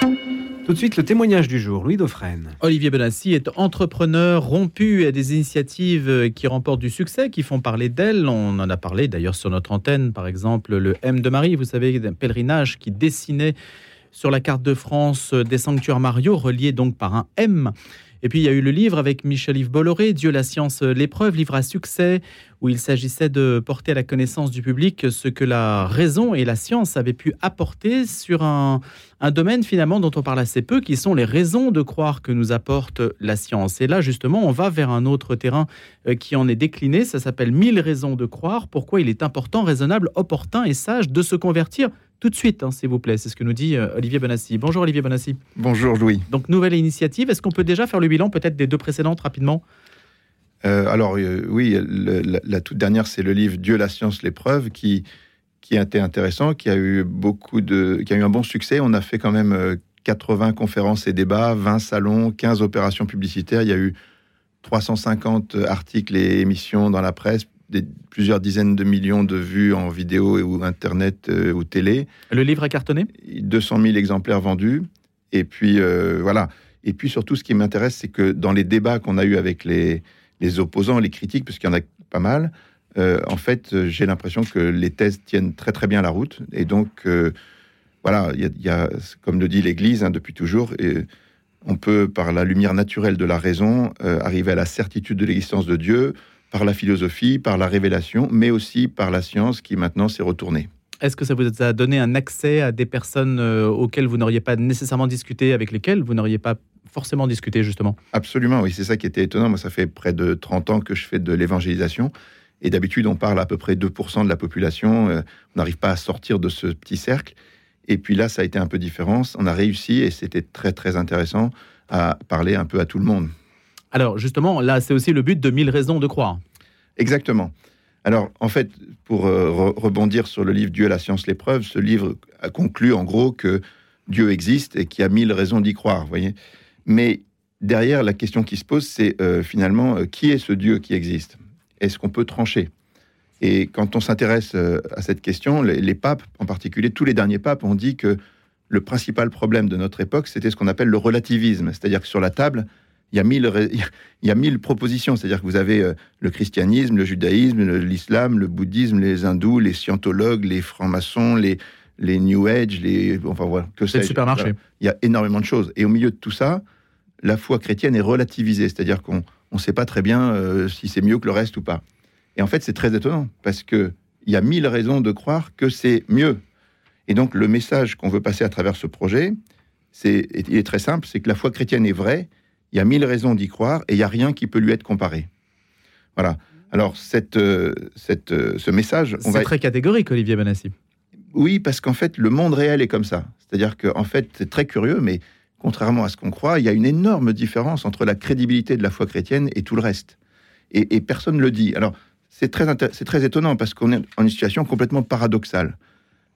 Tout de suite, le témoignage du jour, Louis Dauphren. Olivier Benassi est entrepreneur rompu à des initiatives qui remportent du succès, qui font parler d'elle. On en a parlé d'ailleurs sur notre antenne, par exemple le M de Marie, vous savez, d'un pèlerinage qui dessinait sur la carte de France des sanctuaires Mario, reliés donc par un M. Et puis il y a eu le livre avec Michel-Yves Bolloré, Dieu, la science, l'épreuve, livre à succès, où il s'agissait de porter à la connaissance du public ce que la raison et la science avaient pu apporter sur un, domaine finalement dont on parle assez peu, qui sont les raisons de croire que nous apporte la science. Et là justement, on va vers un autre terrain euh, qui en est décliné, ça s'appelle Mille raisons de croire, pourquoi il est important, raisonnable, opportun et sage de se convertir tout de suite, hein, s'il vous plaît. C'est ce que nous dit euh, Olivier Bonassi. Bonjour Olivier Bonassi. Bonjour Louis. Donc nouvelle initiative. Est-ce qu'on peut déjà faire le bilan peut-être des deux précédentes rapidement? Euh, Alors euh, oui, la, toute dernière, c'est le livre Dieu, la science, l'épreuve qui qui a été intéressant, qui a eu beaucoup de, qui a eu un bon succès. On a fait quand même 80 conférences et débats, 20 salons, 15 opérations publicitaires. Il y a eu 350 articles et émissions dans la presse, plusieurs dizaines de millions de vues en vidéo ou internet euh, ou télé. Le livre a cartonné? 200 000 exemplaires vendus. Et puis euh, voilà. Et puis surtout, ce qui m'intéresse, c'est que dans les débats qu'on a eu avec les, les opposants, les critiques, parce qu'il y en a pas mal, euh, en fait, j'ai l'impression que les thèses tiennent très très bien la route. Et donc, voilà, il y, a, comme le dit l'Église hein, depuis toujours, et on peut, par la lumière naturelle de la raison, arriver à la certitude de l'existence de Dieu par la philosophie, par la révélation, mais aussi par la science qui maintenant s'est retournée. Est-ce que ça vous a donné un accès à des personnes euh, auxquelles vous n'auriez pas nécessairement discuté, avec lesquelles vous n'auriez pas forcément discuté, justement? Absolument, oui, c'est ça qui était étonnant. Moi, ça fait près de 30 ans que je fais de l'évangélisation. Et d'habitude, on parle à peu près 2% de la population. Euh, on n'arrive pas à sortir de ce petit cercle. Et puis là, ça a été un peu différent. On a réussi et c'était très, très intéressant à parler un peu à tout le monde. Alors justement, là, c'est aussi le but de Mille raisons de croire. Exactement. Alors, en fait, pour euh, rebondir sur le livre Dieu, la science, l'épreuve, ce livre a conclu en gros que Dieu existe et qu'il y a mille raisons d'y croire, voyez. Mais derrière, la question qui se pose, c'est euh, finalement, euh, qui est ce Dieu qui existe? Est-ce qu'on peut trancher? Et quand on s'intéresse à cette question, les, les, papes, en particulier tous les derniers papes, ont dit que le principal problème de notre époque, c'était ce qu'on appelle le relativisme, c'est-à-dire que sur la table, il y a mille, il y a mille propositions. C'est-à-dire que vous avez euh, le christianisme, le judaïsme, l'islam, le bouddhisme, les hindous, les scientologues, les francs-maçons, les, les New Age, les. Enfin voilà, que c'est le supermarché. Il y a énormément de choses. Et au milieu de tout ça, la foi chrétienne est relativisée. C'est-à-dire qu'on ne sait pas très bien euh, si c'est mieux que le reste ou pas. Et en fait, c'est très étonnant parce qu'il y a mille raisons de croire que c'est mieux. Et donc, le message qu'on veut passer à travers ce projet, c'est, il est très simple c'est que la foi chrétienne est vraie il y a mille raisons d'y croire et il n'y a rien qui peut lui être comparé. Voilà. Alors, cette, euh, cette, euh, ce message. C'est très catégorique, Olivier Benassi. Oui, parce qu'en fait, le monde réel est comme ça. C'est-à-dire qu'en en fait, c'est très curieux, mais contrairement à ce qu'on croit, il y a une énorme différence entre la crédibilité de la foi chrétienne et tout le reste. Et, personne ne le dit. Alors, c'est très, c'est très étonnant parce qu'on est en une situation complètement paradoxale.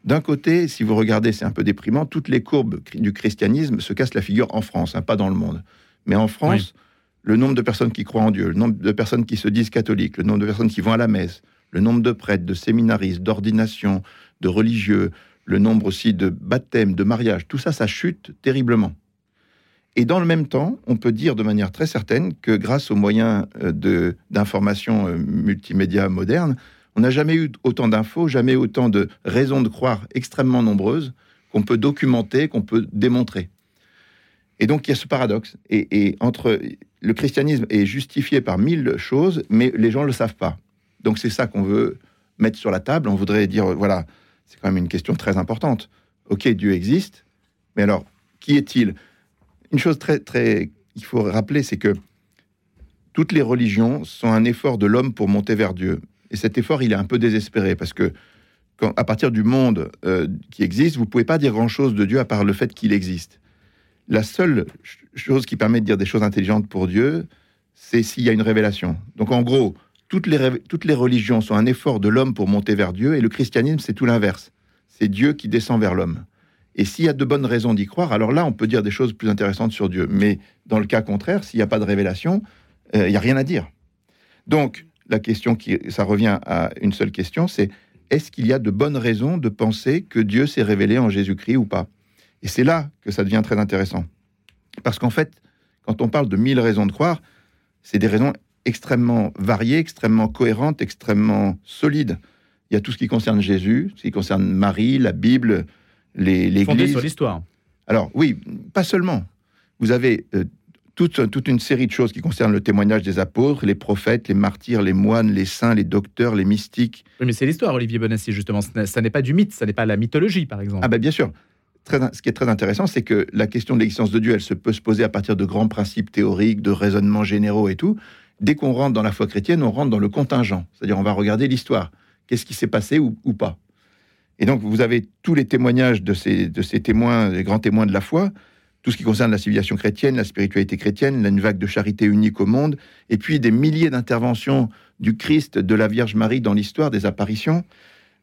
D'un côté, si vous regardez, c'est un peu déprimant, toutes les courbes du christianisme se cassent la figure en France, hein, pas dans le monde. Mais en France, le nombre de personnes qui croient en Dieu, le nombre de personnes qui se disent catholiques, le nombre de personnes qui vont à la messe, le nombre de prêtres, de séminaristes, d'ordinations, de religieux, le nombre aussi de baptêmes, de mariages, tout ça, ça chute terriblement. Et dans le même temps, on peut dire de manière très certaine que grâce aux moyens euh, d'information euh, multimédia modernes, on n'a jamais eu autant d'infos, jamais autant de raisons de croire extrêmement nombreuses qu'on peut documenter, qu'on peut démontrer. Et donc il y a ce paradoxe. Et, entre le christianisme est justifié par mille choses, mais les gens ne le savent pas. Donc c'est ça qu'on veut mettre sur la table. On voudrait dire, voilà, c'est quand même une question très importante. Ok, Dieu existe, mais alors, qui est-il? Une chose très, très, il faut rappeler, c'est que toutes les religions sont un effort de l'homme pour monter vers Dieu. Et cet effort, il est un peu désespéré, parce que quand, à partir du monde euh, qui existe, vous pouvez pas dire grand-chose de Dieu à part le fait qu'il existe la seule chose qui permet de dire des choses intelligentes pour Dieu, c'est s'il y a une révélation. Donc en gros, toutes les, religions sont un effort de l'homme pour monter vers Dieu, et le christianisme, c'est tout l'inverse. C'est Dieu qui descend vers l'homme. Et s'il y a de bonnes raisons d'y croire, alors là, on peut dire des choses plus intéressantes sur Dieu. Mais dans le cas contraire, s'il n'y a pas de révélation, euh, il n'y a rien à dire. Donc, la question qui, ça revient à une seule question, c'est est-ce qu'il y a de bonnes raisons de penser que Dieu s'est révélé en Jésus-Christ ou pas? Et c'est là que ça devient très intéressant. Parce qu'en fait, quand on parle de mille raisons de croire, c'est des raisons extrêmement variées, extrêmement cohérentes, extrêmement solides. Il y a tout ce qui concerne Jésus, ce qui concerne Marie, la Bible, l'Église. Fondé sur l'histoire. Alors oui, pas seulement. Vous avez euh, toute, toute, une série de choses qui concernent le témoignage des apôtres, les prophètes, les martyrs, les moines, les saints, les docteurs, les mystiques. Oui, mais c'est l'histoire, Olivier Bonassi, justement. Ça n'est pas du mythe, ça n'est pas la mythologie, par exemple. Ah ben bien sûr. Ce qui est très intéressant, c'est que la question de l'existence de Dieu, elle se peut se poser à partir de grands principes théoriques, de raisonnements généraux et tout. Dès qu'on rentre dans la foi chrétienne, on rentre dans le contingent. C'est-à-dire, on va regarder l'histoire. Qu'est-ce qui s'est passé ou, pas? Et donc, vous avez tous les témoignages de ces, de ces témoins, les grands témoins de la foi, tout ce qui concerne la civilisation chrétienne, la spiritualité chrétienne, une vague de charité unique au monde, et puis des milliers d'interventions du Christ, de la Vierge Marie dans l'histoire, des apparitions.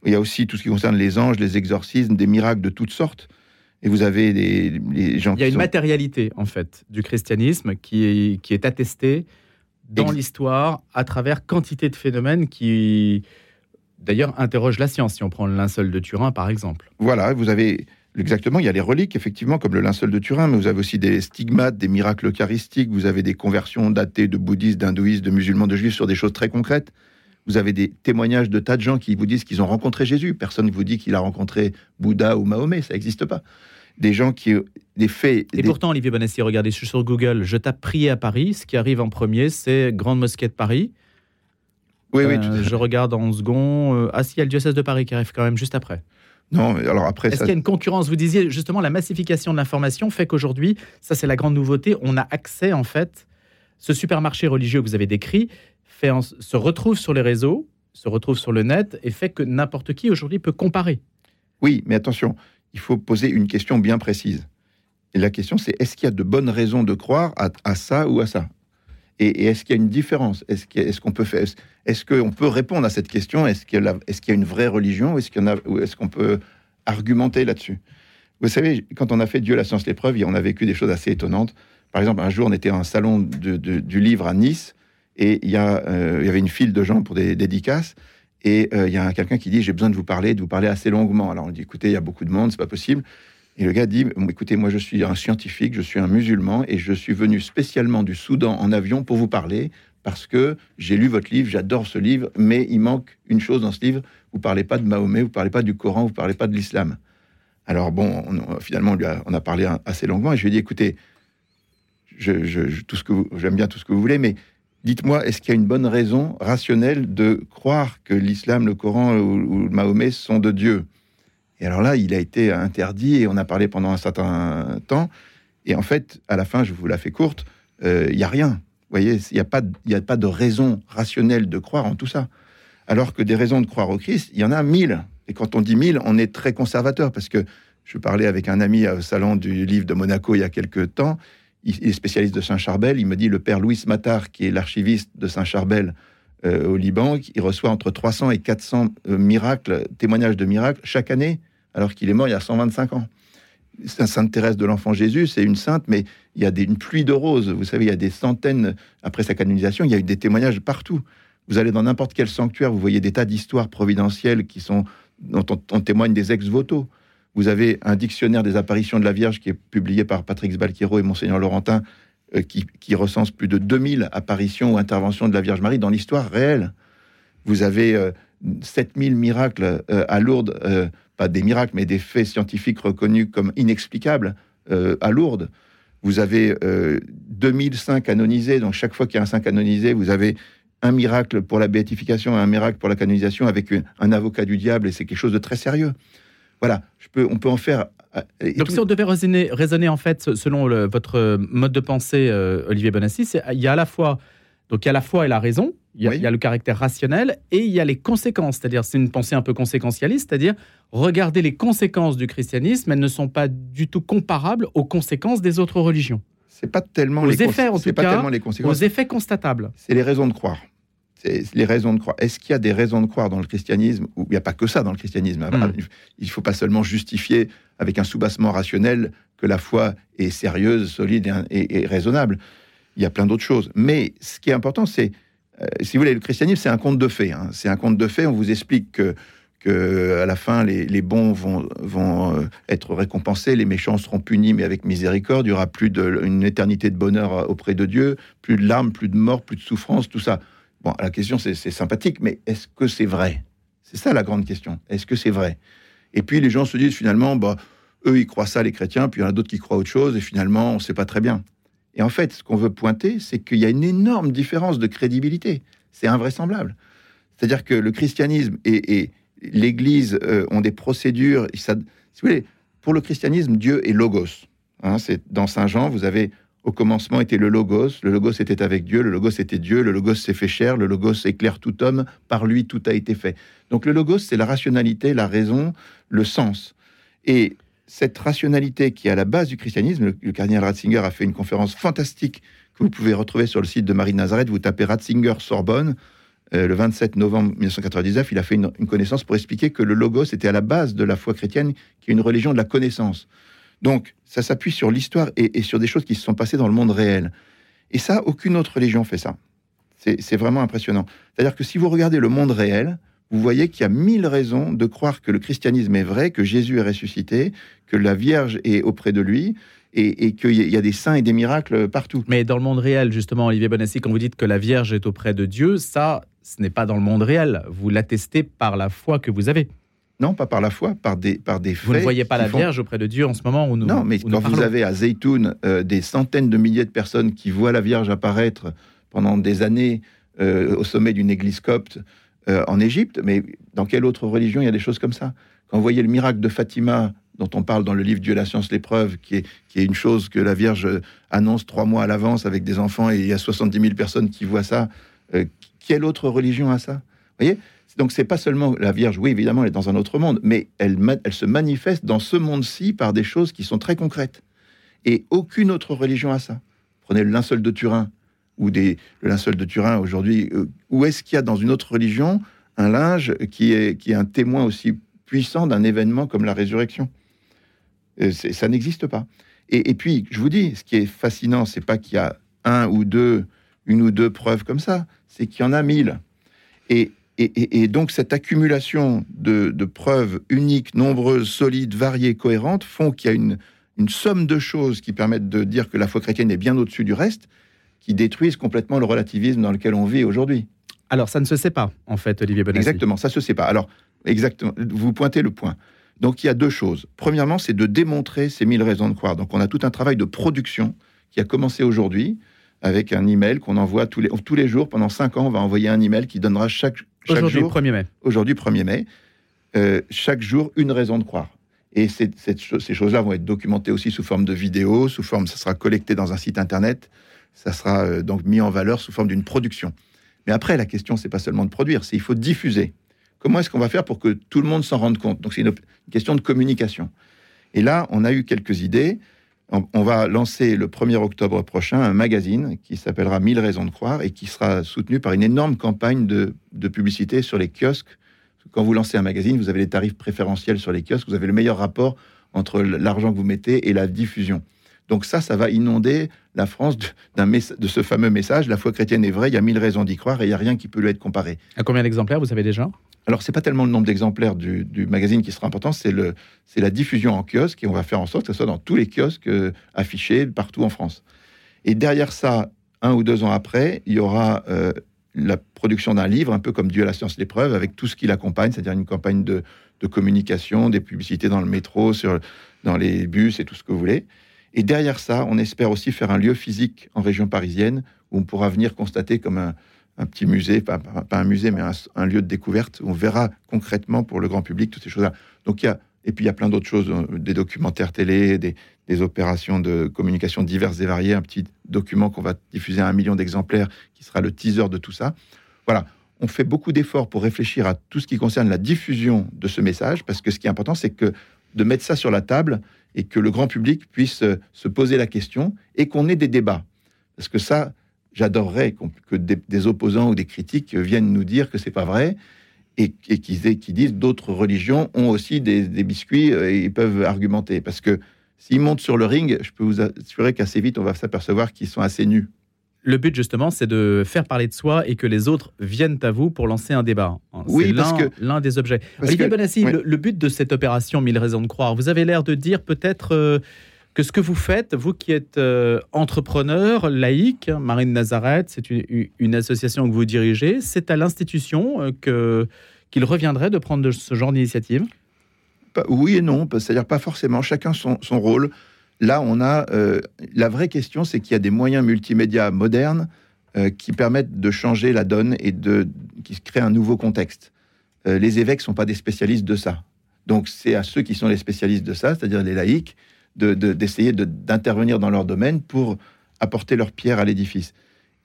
Il y a aussi tout ce qui concerne les anges, les exorcismes, des miracles de toutes sortes. Et vous avez des, gens Il y a une matérialité, en fait, du christianisme qui est, qui est attestée dans l'histoire à travers quantité de phénomènes qui, d'ailleurs, interrogent la science. Si on prend le linceul de Turin, par exemple. Voilà, vous avez Exactement, il y a les reliques, effectivement, comme le linceul de Turin, mais vous avez aussi des stigmates, des miracles eucharistiques, vous avez des conversions datées de bouddhistes, d'hindouistes, de musulmans, de juifs sur des choses très concrètes. Vous avez des témoignages de tas de gens qui vous disent qu'ils ont rencontré Jésus. Personne ne vous dit qu'il a rencontré Bouddha ou Mahomet, ça n'existe pas. Des gens qui. Des faits. Et pourtant, Olivier Bonassi, regardez, je suis sur Google, je tape prier à Paris. Ce qui arrive en premier, c'est Grande Mosquée de Paris. Oui, oui. Euh, je regarde en second. Euh, ah, si, il y a le diocèse de Paris qui arrive quand même juste après. Non, alors après. Est-ce qu'il y a une concurrence? Vous disiez justement la massification de l'information fait qu'aujourd'hui, ça c'est la grande nouveauté, on a accès en fait, ce supermarché religieux que vous avez décrit se retrouve sur les réseaux, se retrouve sur le net et fait que n'importe qui aujourd'hui peut comparer. Oui, mais attention, il faut poser une question bien précise. Et la question c'est est-ce qu'il y a de bonnes raisons de croire à, ça ou à ça? Et, est-ce qu'il y a une différence? Est-ce qu'on peut faire Est-ce qu'on peut répondre à cette question? Est-ce qu'il y, a une vraie religion? Est-ce qu'on est peut argumenter là-dessus? Vous savez, quand on a fait Dieu, la science, l'épreuve, on a vécu des choses assez étonnantes. Par exemple, un jour, on était à un salon du livre à Nice et il y, euh, il y, avait une file de gens pour des dédicaces. Et euh, il y a quelqu'un qui dit J'ai besoin de vous parler, de vous parler assez longuement. Alors on dit Écoutez, il y a beaucoup de monde, c'est pas possible. Et le gars dit Écoutez, moi je suis un scientifique, je suis un musulman et je suis venu spécialement du Soudan en avion pour vous parler parce que j'ai lu votre livre, j'adore ce livre, mais il manque une chose dans ce livre vous parlez pas de Mahomet, vous parlez pas du Coran, vous parlez pas de l'islam. Alors bon, finalement, on, lui a, on a parlé assez longuement et je lui ai dit Écoutez, j'aime bien tout ce que vous voulez, mais dites-moi, est-ce qu'il y a une bonne raison rationnelle de croire que l'islam, le Coran ou, Mahomet sont de Dieu? Et alors là, il a été interdit et on a parlé pendant un certain temps. Et en fait, à la fin, je vous la fais courte, euh, il n'y a rien. Vous voyez, il n'y a, pas, a pas de raison rationnelle de croire en tout ça. Alors que des raisons de croire au Christ, il y en a mille. Et quand on dit mille, on est très conservateur parce que je parlais avec un ami au salon du livre de Monaco il y a quelques temps. Il est spécialiste de Saint-Charbel. Il me dit le père Louis Matar, qui est l'archiviste de Saint-Charbel euh, au Liban, il reçoit entre 300 et 400 euh, miracles, témoignages de miracles chaque année alors qu'il est mort il y a 125 ans. Sainte Thérèse de l'Enfant Jésus, c'est une sainte, mais il y a des, une pluie de roses. Vous savez, il y a des centaines, après sa canonisation, il y a eu des témoignages partout. Vous allez dans n'importe quel sanctuaire, vous voyez des tas d'histoires providentielles qui sont, dont on, témoigne des ex-voto. Vous avez un dictionnaire des apparitions de la Vierge qui est publié par Patrick Sbalquero et Monseigneur Laurentin, euh, qui, recense plus de 2000 apparitions ou interventions de la Vierge Marie dans l'histoire réelle. Vous avez 7000 euh, miracles euh, à Lourdes pas des miracles, mais des faits scientifiques reconnus comme inexplicables à Lourdes. Vous avez euh, 2000 saints canonisés, donc chaque fois qu'il y a un saint canonisé, vous avez un miracle pour la béatification et un miracle pour la canonisation avec un avocat du diable, et c'est quelque chose de très sérieux. Voilà, je peux, on peut en faire. Euh, donc, si on devait raisonner, raisonner, en fait, selon votre mode de pensée, euh, Olivier Bonassi, il y a à la fois donc il y a la foi et la raison, il y a, le caractère rationnel et il y a les conséquences, c'est-à-dire c'est une pensée un peu conséquentialiste, c'est-à-dire regarder les conséquences du christianisme, elles ne sont pas du tout comparables aux conséquences des autres religions. C'est pas tellement les effets en tout cas, les conséquences. aux effets constatables. C'est les raisons de croire. C'est les raisons de croire. Est-ce qu'il y a des raisons de croire dans le christianisme ou il n'y a pas que ça dans le christianisme? Hmm. Il ne faut pas seulement justifier avec un soubassement rationnel que la foi est sérieuse, solide et raisonnable il y a plein d'autres choses. Mais ce qui est important, c'est, euh, si vous voulez, le christianisme, c'est un conte de fées. Hein. C'est un conte de fées. On vous explique que, que à la fin les, bons vont, vont euh, être récompensés, les méchants seront punis, mais avec miséricorde. Il y aura plus de, une éternité de bonheur auprès de Dieu, plus de larmes, plus de mort, plus de souffrance, tout ça. Bon, la question c'est sympathique, mais est-ce que c'est vrai? C'est ça la grande question. Est-ce que c'est vrai? Et puis les gens se disent finalement, bah, eux ils croient ça les chrétiens, puis il y en a d'autres qui croient autre chose, et finalement on ne sait pas très bien. Et en fait, ce qu'on veut pointer, c'est qu'il y a une énorme différence de crédibilité. C'est invraisemblable. C'est-à-dire que le christianisme et, l'Église euh, ont des procédures. Ça, si vous voulez, pour le christianisme, Dieu est logos. Hein, c'est dans Saint Jean, vous avez au commencement était le logos. Le logos était avec Dieu. Le logos était Dieu. Le logos s'est fait chair. Le logos éclaire tout homme. Par lui, tout a été fait. Donc le logos, c'est la rationalité, la raison, le sens. Et cette rationalité qui est à la base du christianisme, le, cardinal Ratzinger a fait une conférence fantastique que vous pouvez retrouver sur le site de Marie Nazareth. Vous tapez Ratzinger Sorbonne. Euh, le 27 novembre 1999, il a fait une, connaissance pour expliquer que le logos était à la base de la foi chrétienne, qui est une religion de la connaissance. Donc, ça s'appuie sur l'histoire et, sur des choses qui se sont passées dans le monde réel. Et ça, aucune autre religion fait ça. C'est vraiment impressionnant. C'est-à-dire que si vous regardez le monde réel, vous voyez qu'il y a mille raisons de croire que le christianisme est vrai, que Jésus est ressuscité, que la Vierge est auprès de lui, et, qu'il y a des saints et des miracles partout. Mais dans le monde réel, justement, Olivier Bonassi, quand vous dites que la Vierge est auprès de Dieu, ça, ce n'est pas dans le monde réel. Vous l'attestez par la foi que vous avez. Non, pas par la foi, par des, par des faits. Vous ne voyez pas la Vierge auprès de Dieu en ce moment où nous Non, mais quand vous avez à Zeytoun euh, des centaines de milliers de personnes qui voient la Vierge apparaître pendant des années euh, au sommet d'une église copte euh, en Égypte, mais dans quelle autre religion il y a des choses comme ça? Quand vous voyez le miracle de Fatima, dont on parle dans le livre Dieu, la science, l'épreuve, qui est, qui est une chose que la Vierge annonce trois mois à l'avance avec des enfants, et il y a 70 000 personnes qui voient ça, quelle autre religion a ça? Vous voyez? Donc c'est pas seulement la Vierge, oui évidemment elle est dans un autre monde, mais elle, se manifeste dans ce monde-ci par des choses qui sont très concrètes. Et aucune autre religion a ça. Prenez le linceul de Turin, ou des, le linceul de Turin aujourd'hui, euh, où est-ce qu'il y a dans une autre religion un linge qui est, qui est un témoin aussi puissant d'un événement comme la résurrection? Euh, Ça n'existe pas. Et, et, puis, je vous dis, ce qui est fascinant, c'est pas qu'il y a un ou deux, une ou deux preuves comme ça, c'est qu'il y en a mille. Et et, donc cette accumulation de, preuves uniques, nombreuses, solides, variées, cohérentes, font qu'il y a une, somme de choses qui permettent de dire que la foi chrétienne est bien au-dessus du reste, qui détruisent complètement le relativisme dans lequel on vit aujourd'hui. Alors ça ne se sait pas, en fait, Olivier Bonassi. Exactement, ça se sait pas. Alors, exactement, vous pointez le point. Donc il y a deux choses. Premièrement, c'est de démontrer ces mille raisons de croire. Donc on a tout un travail de production qui a commencé aujourd'hui avec un email qu'on envoie tous les, tous les jours. Pendant cinq ans, on va envoyer un email qui donnera chaque aujourd'hui, jour... 1er mai. Aujourd'hui, 1er mai. Euh, chaque jour, une raison de croire. Et ces choses-là vont être documentées aussi sous forme de vidéos, sous forme, ça sera collecté dans un site internet, ça sera euh, donc mis en valeur sous forme d'une production. Mais après, la question, c'est pas seulement de produire, c'est il faut diffuser. Comment est-ce qu'on va faire pour que tout le monde s'en rende compte? Donc c'est une question de communication. Et là, on a eu quelques idées on va lancer le 1er octobre prochain un magazine qui s'appellera 1000 raisons de croire et qui sera soutenu par une énorme campagne de, publicité sur les kiosques. Quand vous lancez un magazine, vous avez les tarifs préférentiels sur les kiosques, vous avez le meilleur rapport entre l'argent que vous mettez et la diffusion. Donc ça, ça va inonder la France de, de ce fameux message, la foi chrétienne est vraie, il y a mille raisons d'y croire et il n'y a rien qui peut lui être comparé. À combien d'exemplaires vous savez déjà alors, c'est pas tellement le nombre d'exemplaires du, magazine qui sera important, c'est le, c'est la diffusion en kiosque et on va faire en sorte que ce soit dans tous les kiosques euh, affichés partout en France. Et derrière ça, un ou deux ans après, il y aura euh, la production d'un livre, un peu comme Dieu, la science, l'épreuve, avec tout ce qui l'accompagne, c'est-à-dire une campagne de, communication, des publicités dans le métro, sur, dans les bus et tout ce que vous voulez. Et derrière ça, on espère aussi faire un lieu physique en région parisienne où on pourra venir constater comme un, petit musée, pas, un musée, mais un, lieu de découverte. Où on verra concrètement pour le grand public toutes ces choses-là. Donc il y a, et puis il y a plein d'autres choses, euh, des documentaires télé, des, opérations de communication diverses et variées, un petit document qu'on va diffuser à un million d'exemplaires, qui sera le teaser de tout ça. Voilà, on fait beaucoup d'efforts pour réfléchir à tout ce qui concerne la diffusion de ce message, parce que ce qui est important, c'est que de mettre ça sur la table et que le grand public puisse euh, se poser la question et qu'on ait des débats. Parce que ça, j'adorerais que des, opposants ou des critiques viennent nous dire que c'est pas vrai et, qu'ils disent d'autres religions ont aussi des, biscuits euh, et peuvent argumenter. Parce que s'ils montent sur le ring, je peux vous assurer qu'assez vite, on va s'apercevoir qu'ils sont assez nus. Le but justement, c'est de faire parler de soi et que les autres viennent à vous pour lancer un débat. Oui, parce que l'un des objets. Olivier Bonassi, le, but de cette opération Mille raisons de croire, vous avez l'air de dire peut-être euh, que ce que vous faites, vous qui êtes euh, entrepreneur, laïque, Marine Nazareth, c'est une, association que vous dirigez, c'est à l'institution euh, que qu'il reviendrait de prendre ce genre d'initiative? Oui et non, c'est-à-dire pas forcément, chacun son, son rôle. Là, on a euh, la vraie question, c'est qu'il y a des moyens multimédia modernes euh, qui permettent de changer la donne et de qui créent un nouveau contexte. Euh, les évêques sont pas des spécialistes de ça, donc c'est à ceux qui sont les spécialistes de ça, c'est-à-dire les laïcs, d'essayer de, d'intervenir dans leur domaine pour apporter leur pierre à l'édifice.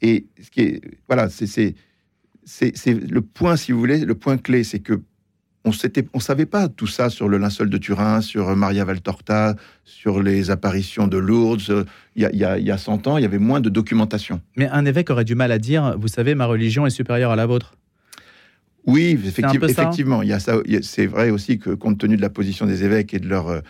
Et ce qui est voilà, c'est le point, si vous voulez, le point clé, c'est que on ne savait pas tout ça sur le linceul de Turin, sur Maria Valtorta, sur les apparitions de Lourdes. Il y, a, il, 100 ans, il y avait moins de documentation. Mais un évêque aurait du mal à dire, vous savez, ma religion est supérieure à la vôtre. Oui, effectivement, il y a ça. C'est vrai aussi que compte tenu de la position des évêques et de leur,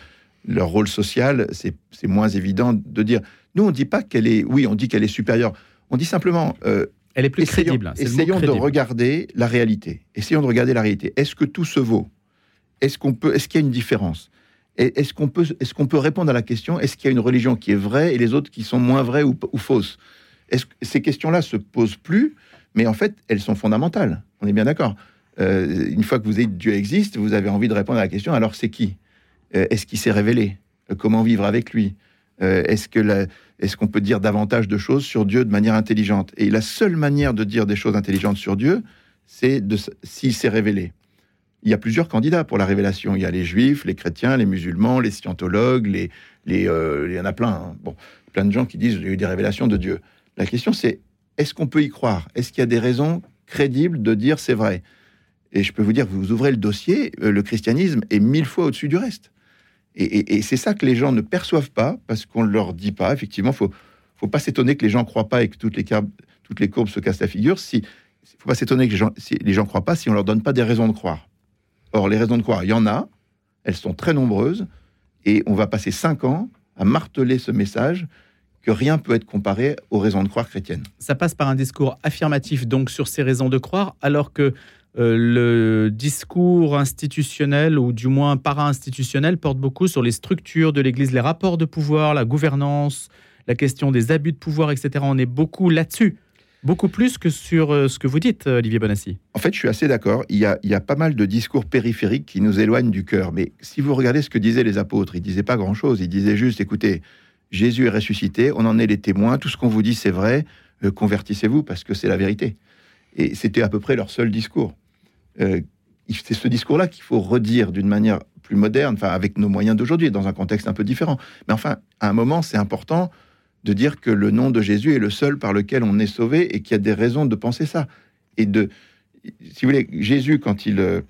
leur rôle social, c'est moins évident de dire. Nous, on ne dit pas qu'elle est. Oui, on dit qu'elle est supérieure. On dit simplement, euh, elle est plus essayons, crédible. Essayons de regarder la réalité. Essayons de regarder la réalité. Est-ce que tout se vaut? Est-ce qu'on peut Est-ce qu'il y a une différence? Est-ce qu'on peut Est-ce qu'on peut répondre à la question Est-ce qu'il y a une religion qui est vraie et les autres qui sont moins vraies ou, fausses? Est-ce ces questions-là se posent plus Mais en fait, elles sont fondamentales. On est bien d'accord. Euh, une fois que vous êtes Dieu existe, vous avez envie de répondre à la question. Alors c'est qui? Euh, Est-ce qu'il s'est révélé? Euh, Comment vivre avec lui? Est-ce que est-ce qu'on peut dire davantage de choses sur Dieu de manière intelligente? Et la seule manière de dire des choses intelligentes sur Dieu, c'est s'il s'est révélé. Il y a plusieurs candidats pour la révélation. Il y a les juifs, les chrétiens, les musulmans, les scientologues, les, euh, il y en a plein. Hein. Bon, plein de gens qui disent j'ai eu des révélations de Dieu. La question c'est est-ce qu'on peut y croire? Est-ce qu'il y a des raisons crédibles de dire c'est vrai? Et je peux vous dire, vous ouvrez le dossier, euh, le christianisme est mille fois au-dessus du reste. Et, c'est ça que les gens ne perçoivent pas parce qu'on ne leur dit pas. Effectivement, il faut, faut pas s'étonner que les gens ne croient pas et que toutes les, courbes se cassent la figure. Si, faut pas s'étonner que les gens, si les gens croient pas si on leur donne pas des raisons de croire. Or, les raisons de croire, il y en a. Elles sont très nombreuses et on va passer cinq ans à marteler ce message que rien peut être comparé aux raisons de croire chrétiennes. Ça passe par un discours affirmatif donc sur ces raisons de croire, alors que le discours institutionnel, ou du moins para-institutionnel, porte beaucoup sur les structures de l'Église, les rapports de pouvoir, la gouvernance, la question des abus de pouvoir, etc. On est beaucoup là-dessus. Beaucoup plus que sur euh, ce que vous dites, Olivier Bonassi. En fait, je suis assez d'accord. Il, il, y a pas mal de discours périphériques qui nous éloignent du cœur. Mais si vous regardez ce que disaient les apôtres, ils disaient pas grand-chose. Ils disaient juste, écoutez, Jésus est ressuscité, on en est les témoins, tout ce qu'on vous dit c'est vrai, euh, convertissez-vous parce que c'est la vérité. Et c'était à peu près leur seul discours. Euh, c'est ce discours-là qu'il faut redire d'une manière plus moderne, enfin avec nos moyens d'aujourd'hui, dans un contexte un peu différent. Mais enfin, à un moment, c'est important de dire que le nom de Jésus est le seul par lequel on est sauvé et qu'il y a des raisons de penser ça. Et de, si vous voulez, Jésus, quand il, euh,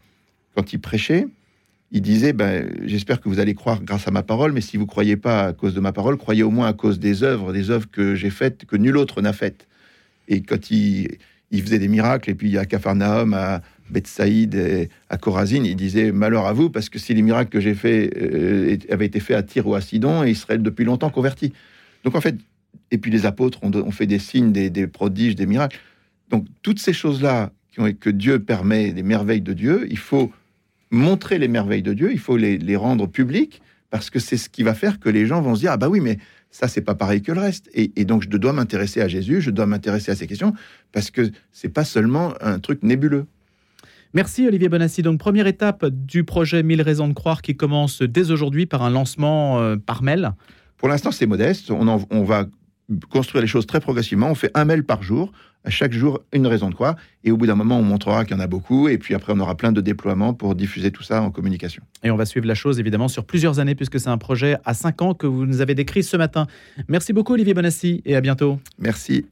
quand il prêchait, il disait ben, J'espère que vous allez croire grâce à ma parole, mais si vous ne croyez pas à cause de ma parole, croyez au moins à cause des œuvres, des œuvres que j'ai faites, que nul autre n'a faites. Et quand il, il faisait des miracles, et puis à Capharnaüm, à, Bethsaïd et à Corazine, il disait malheur à vous parce que si les miracles que j'ai faits euh, avaient été faits à Tyr ou à Sidon, ils seraient depuis longtemps convertis. Donc en fait, et puis les apôtres ont, fait des signes, des, prodiges, des miracles. Donc toutes ces choses-là que Dieu permet, des merveilles de Dieu, il faut montrer les merveilles de Dieu, il faut les, rendre publiques parce que c'est ce qui va faire que les gens vont se dire ah bah oui mais ça c'est pas pareil que le reste et, et donc je dois m'intéresser à Jésus, je dois m'intéresser à ces questions parce que c'est pas seulement un truc nébuleux. Merci Olivier Bonassi. Donc première étape du projet 1000 raisons de croire qui commence dès aujourd'hui par un lancement euh, par mail. Pour l'instant c'est modeste. On, va construire les choses très progressivement. On fait un mail par jour, à chaque jour une raison de croire. Et au bout d'un moment, on montrera qu'il y en a beaucoup. Et puis après, on aura plein de déploiements pour diffuser tout ça en communication. Et on va suivre la chose évidemment sur plusieurs années, puisque c'est un projet à cinq ans que vous nous avez décrit ce matin. Merci beaucoup, Olivier Bonassi, et à bientôt. Merci.